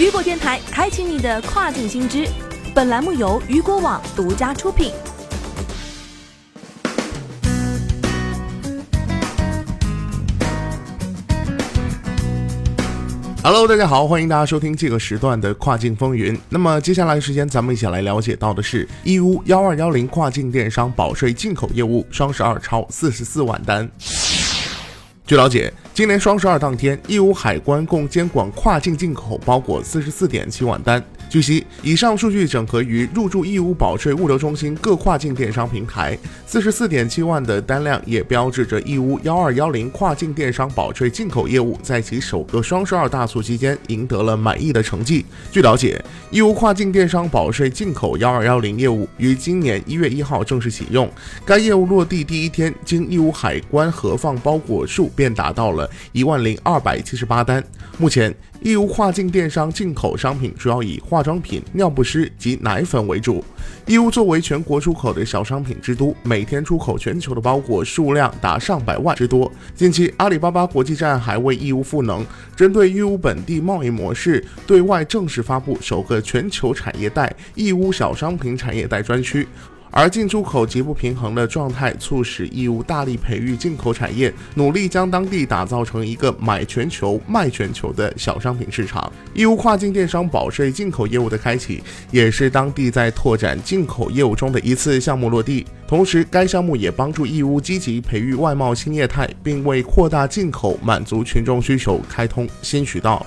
雨果电台开启你的跨境新知。本栏目由雨果网独家出品。Hello，大家好，欢迎大家收听这个时段的跨境风云。那么接下来时间，咱们一起来了解到的是义乌幺二幺零跨境电商保税进口业务双十二超四十四万单。据了解，今年双十二当天，义乌海关共监管跨境进口包裹四十四点七万单。据悉，以上数据整合于入驻义乌保税物流中心各跨境电商平台，四十四点七万的单量也标志着义乌幺二幺零跨境电商保税进口业务在其首个双十二大促期间赢得了满意的成绩。据了解，义乌跨境电商保税进口幺二幺零业务于今年一月一号正式启用，该业务落地第一天，经义乌海关核放包裹数便达到了一万零二百七十八单。目前，义乌跨境电商进口商品主要以化化妆品、尿不湿及奶粉为主。义乌作为全国出口的小商品之都，每天出口全球的包裹数量达上百万之多。近期，阿里巴巴国际站还为义乌赋能，针对义乌本地贸易模式，对外正式发布首个全球产业带——义乌小商品产业带专区。而进出口极不平衡的状态，促使义乌大力培育进口产业，努力将当地打造成一个买全球、卖全球的小商品市场。义乌跨境电商保税进口业务的开启，也是当地在拓展进口业务中的一次项目落地。同时，该项目也帮助义乌积极培育外贸新业态，并为扩大进口、满足群众需求开通新渠道。